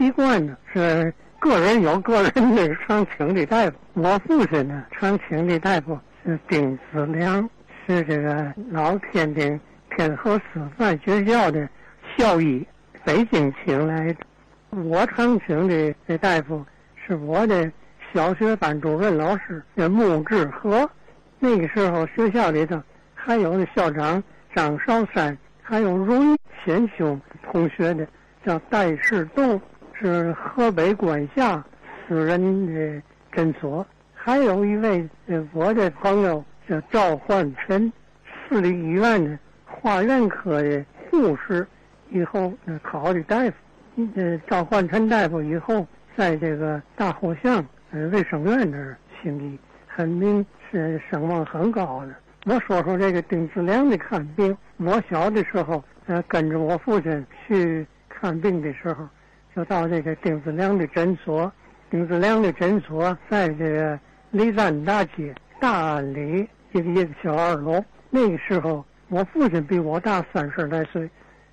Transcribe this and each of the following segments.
习惯呢是个人有个人的常请的大夫。我父亲呢常请的大夫是丁子良，是这个老天津天河师范学校的校医，北京请来的。我常请的这大夫是我的小学班主任老师叫穆志和。那个时候学校里头还有那校长张绍山，还有荣贤兄同学的叫戴世栋，是河北管辖私人的诊所。还有一位我的朋友叫赵焕臣，市立医院的化验科的护士，以后考的大夫。呃，赵焕臣大夫以后在这个大后巷呃卫生院那儿行医，很明是声望很高的。我说说这个丁子良的看病。我小的时候，呃，跟着我父亲去看病的时候，就到这个丁子良的诊所。丁子良的诊所在这个李三大街大安里一个一个小二楼。那个时候，我父亲比我大三十来岁，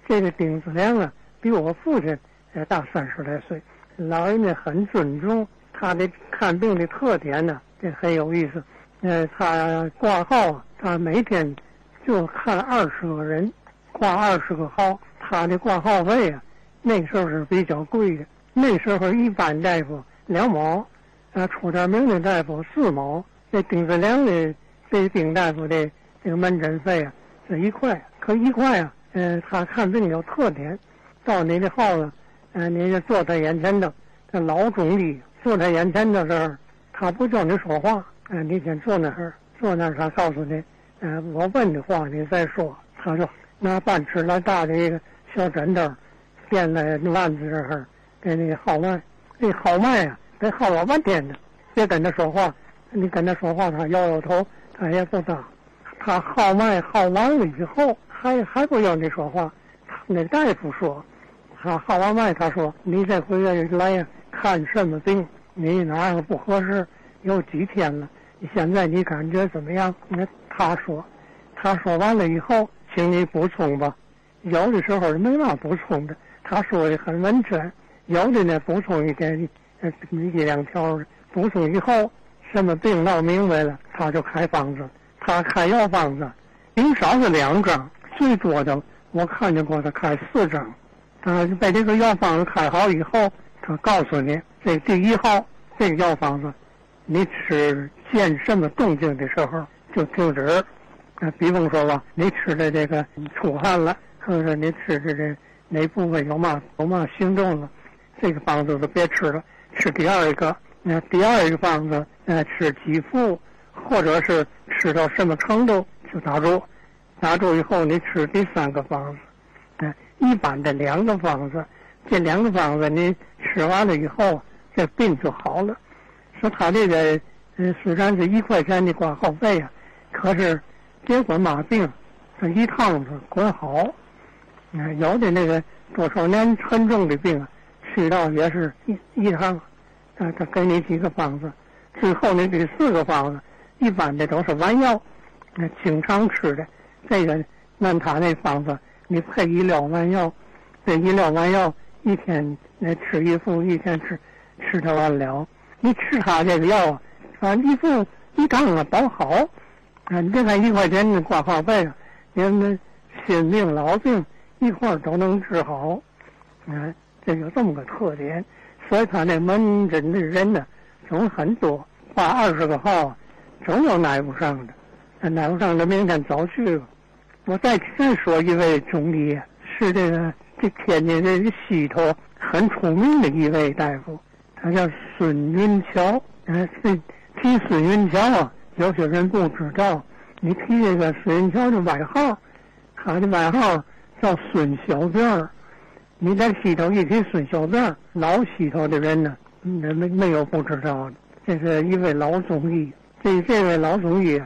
这个丁子良啊，比我父亲。也大三十来岁，老人家很尊重他的看病的特点呢，这很有意思。呃，他挂号，他每天就看二十个人，挂二十个号。他的挂号费啊，那时候是比较贵的。那时候一般大夫两毛，呃，出点名的大夫四毛。这丁子良的这丁大夫的这个门诊费啊是一块，可一块啊，呃，他看病有特点，到你的号了。嗯，你就坐在眼前的，这老中医坐在眼前的时候，他不叫你说话，嗯，你先坐那儿，坐那儿，他告诉你，嗯，我问的话你再说。他就拿半尺来大的一个小枕头垫在腕子这儿，给你号脉。这号脉啊，得号老半天呢。别跟他说话，你跟他说话，他摇摇头，他也不答。他号脉号完了以后，还还不要你说话。那大夫说。他号完脉，他说：“你这回来呀，看什么病？你哪个不合适？有几天了？现在你感觉怎么样？”那他说：“他说完了以后，请你补充吧。有的时候没嘛补充的。他说的很完全，有的呢补充一点，呃，一两条。补充以后，什么病闹明白了，他就开方子。他开药方子，顶少是两张，最多的我看见过他开四张。”啊，把这个药方子开好以后，他告诉你，这第一号这个药方子，你吃见什么动静的时候就停止。啊，比方说吧，你吃的这个出汗了，或者你吃的这哪部分有嘛有嘛行动了，这个方子就别吃了，吃第二个。那第二个方子，呃，吃几副，或者是吃到什么程度就打住，打住以后你吃第三个方子。一般的两个方子，这两个方子你吃完了以后，这病就好了。说他这个，嗯，虽然是一块钱的挂号费啊，可是结果嘛病，这一趟子管好。嗯，有的那个多少年沉重的病啊，去到也是一一趟，他他给你几个方子，最后那第四个方子，一般的都是丸药，那经常吃的。这个按他那方子。你配一疗丸药，这一疗丸药一天那吃一副，一天吃吃它完了。你吃他这个药，啊，反正一副一张啊都好。啊，你别看一块钱的挂号费，连那心病老病 一块都能治好。嗯，这有这么个特点，所以他那门诊的人呢总很多，挂二十个号，总有耐不上的，耐不上的明天早去吧。我再再说一位中医，是这个这天津这个西头很出名的一位大夫，他叫孙云桥。嗯，这提孙云桥啊，有些人不知道。你提这个孙云桥的外号，他的外号叫孙小辫儿。你在西头一提孙小辫儿，老西头的人呢，那没没有不知道的。这是一位老中医，这这位老中医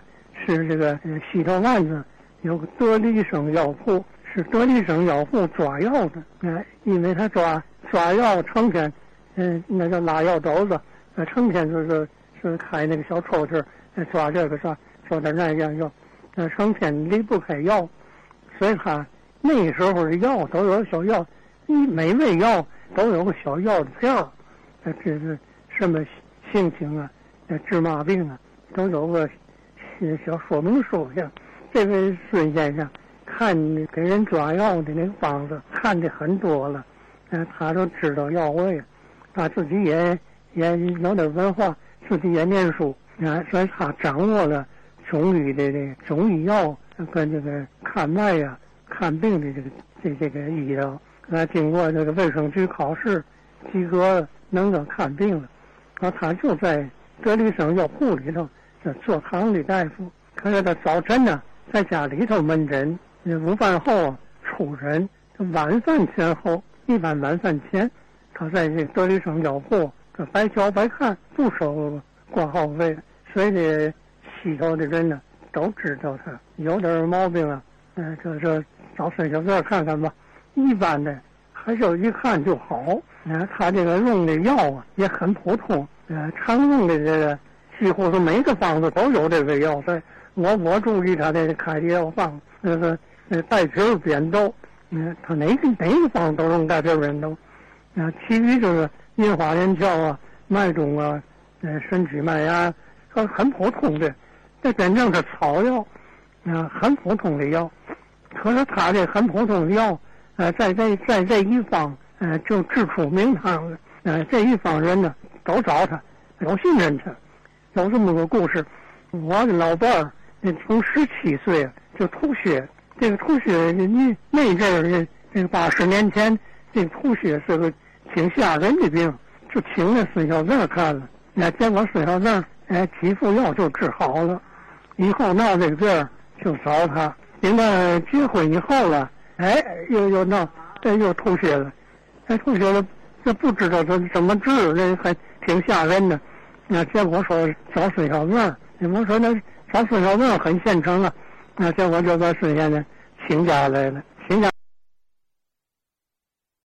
是这个西头案子。有个德力生药铺，是德力生药铺抓药的。哎，因为他抓抓药成天，嗯，那叫拉药斗子，那成天就是是开那个小抽屉，抓这个抓抓点那样药，那成天离不开药，所以他那时候的药都有小药，一每味药都有个小药的片儿，这是什么性情啊，治嘛病啊，都有个小说明书呀。这位孙先生看给人抓药的那个方子看的很多了，嗯，他都知道药味，他自己也也有点文化，自己也念书，啊，所以他掌握了中医的这中医药跟这个看脉呀、看病的这个这这个医疗，啊，经过这个卫生局考试及格，能够看病了，啊，他就在德力生药铺里头这做堂里大夫，可是他早晨呢。在家里头门诊，午饭后出诊，晚饭前后，一般晚饭前，他在这德力生药铺，这白教白看，不收挂号费，所以这西头的人呢都知道他有点毛病啊，嗯，这这找孙小院看看吧。一般的还是要一看就好，嗯，他这个用的药啊也很普通，呃，常用的这个几乎是每个方子都有这个药在。我我注意他的开的药方，那个呃带皮扁豆，嗯，他哪个哪个方都用带皮扁豆，啊，其余就是银花连翘啊、麦种啊、呃神曲麦芽，很很普通的，这真正是草药，啊，很普通的药。可是他这很普通的药，呃，在这在这一方，呃，就治出名堂了。呃，这一方人呢，都找他，都信任他。有这么个故事，我的老伴儿。从十七岁就吐血，这个吐血，你那阵儿，这个八十年前，这吐血是个挺吓人的病，就请那孙小正看了，那结果孙小正哎几副药就治好了，以后闹这个病就找他，等到结婚以后了，哎又又闹，哎又吐血了，哎吐血了，这不知道怎怎么治，那还挺吓人的，那结果说找孙小文，你们说那。找孙小明很现成啊，那结果就在孙先生请假来了。